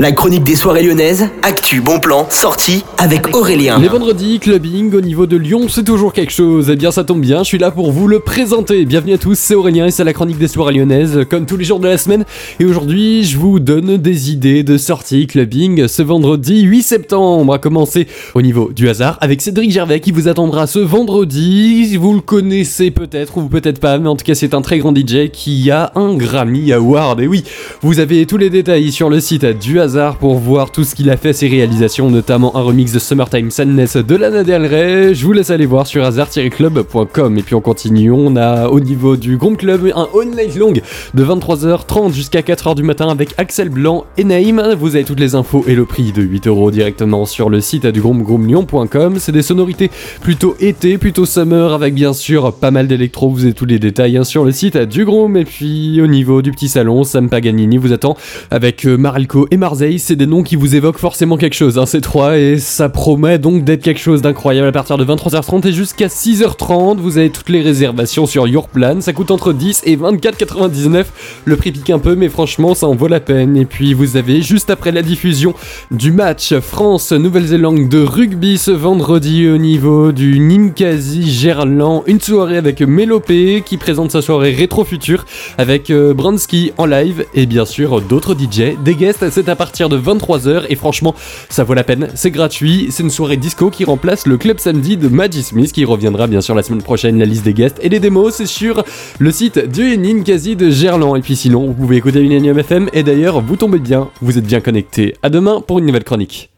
La chronique des soirées lyonnaises, actu, bon plan, sortie avec Aurélien. Les vendredis, clubbing au niveau de Lyon, c'est toujours quelque chose. Eh bien, ça tombe bien, je suis là pour vous le présenter. Bienvenue à tous, c'est Aurélien et c'est la chronique des soirées lyonnaises, comme tous les jours de la semaine. Et aujourd'hui, je vous donne des idées de sortie clubbing ce vendredi 8 septembre. À commencer au niveau du hasard avec Cédric Gervais qui vous attendra ce vendredi. Vous le connaissez peut-être ou peut-être pas, mais en tout cas, c'est un très grand DJ qui a un Grammy Award. Et oui, vous avez tous les détails sur le site du hasard pour voir tout ce qu'il a fait, ses réalisations, notamment un remix de Summertime Sadness de Lana Del Rey. Je vous laisse aller voir sur hasard-club.com. Et puis on continue, on a au niveau du Groupe Club un on night long de 23h30 jusqu'à 4h du matin avec Axel Blanc et Naïm. Vous avez toutes les infos et le prix de 8 euros directement sur le site du groupe groomlyon.com. C'est des sonorités plutôt été, plutôt summer avec bien sûr pas mal d'électro. Vous avez tous les détails hein, sur le site du Groom. Et puis au niveau du petit salon, Sam Paganini vous attend avec euh, Marelco et C'est des noms qui vous évoquent forcément quelque chose, hein, ces trois, et ça promet donc d'être quelque chose d'incroyable à partir de 23h30 et jusqu'à 6h30. Vous avez toutes les réservations sur Yourplan, ça coûte entre 10 et 24,99. Le prix pique un peu, mais franchement, ça en vaut la peine. Et puis vous avez juste après la diffusion du match France-Nouvelle-Zélande de rugby ce vendredi au niveau du Ninkasi Gerland, une soirée avec Mélopé qui présente sa soirée rétro future avec euh, Bransky en live et bien sûr d'autres DJ, des guests, à partir partir de 23h et franchement ça vaut la peine, c'est gratuit, c'est une soirée disco qui remplace le club samedi de Maggie Smith qui reviendra bien sûr la semaine prochaine, la liste des guests et les démos c'est sur le site du quasi de Gerland et puis sinon vous pouvez écouter Millennium FM et d'ailleurs vous tombez bien, vous êtes bien connectés. À demain pour une nouvelle chronique.